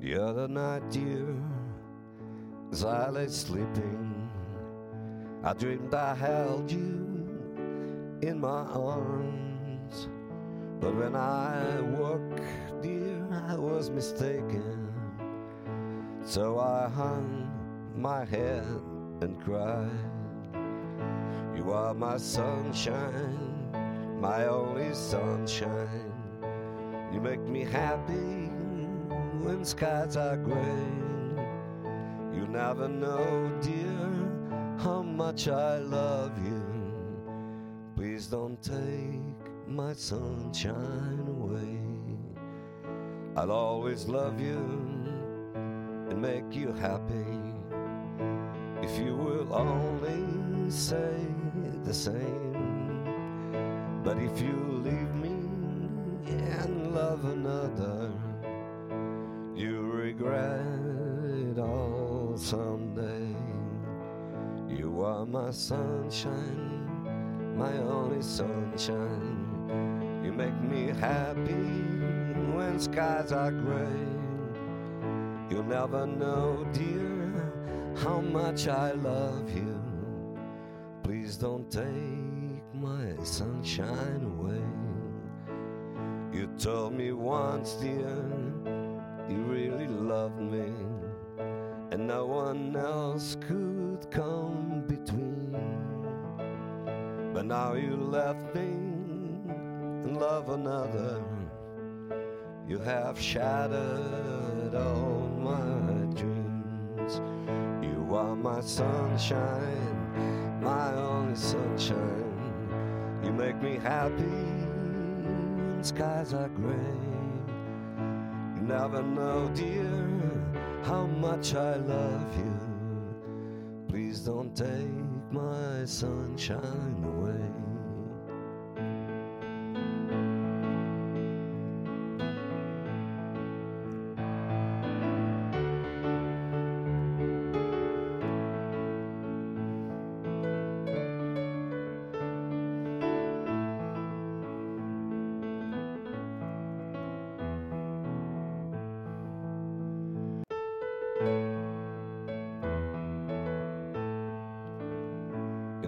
The other night, dear, as I lay sleeping, I dreamed I held you in my arms. But when I woke, dear, I was mistaken. So I hung my head and cried. You are my sunshine, my only sunshine. You make me happy when skies are gray. You never know, dear, how much I love you. Please don't take my sunshine away. I'll always love you and make you happy if you will only say the same. But if you leave me and love another, someday. You are my sunshine, my only sunshine. You make me happy when skies are gray. You'll never know, dear, how much I love you. Please don't take my sunshine away. You told me once, dear, else could come between. But now you left me and love another. You have shattered all my dreams. You are my sunshine, my only sunshine. You make me happy when skies are gray. You never know, dear, how much I love you. Please don't take my sunshine away.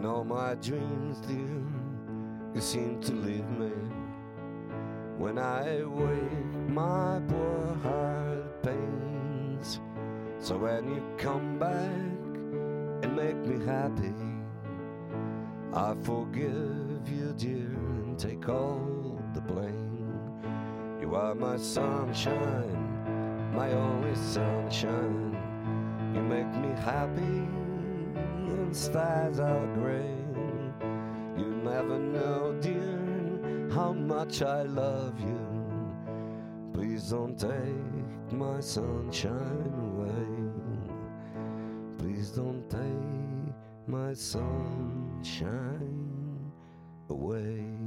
In all my dreams, dear, you seem to leave me. When I wake, my poor heart pains. So when you come back and make me happy, I forgive you, dear, and take all the blame. You are my sunshine, my only sunshine. You make me happy when skies are gray. You never know, dear, how much I love you. Please don't take my sunshine away. Please don't take my sunshine away.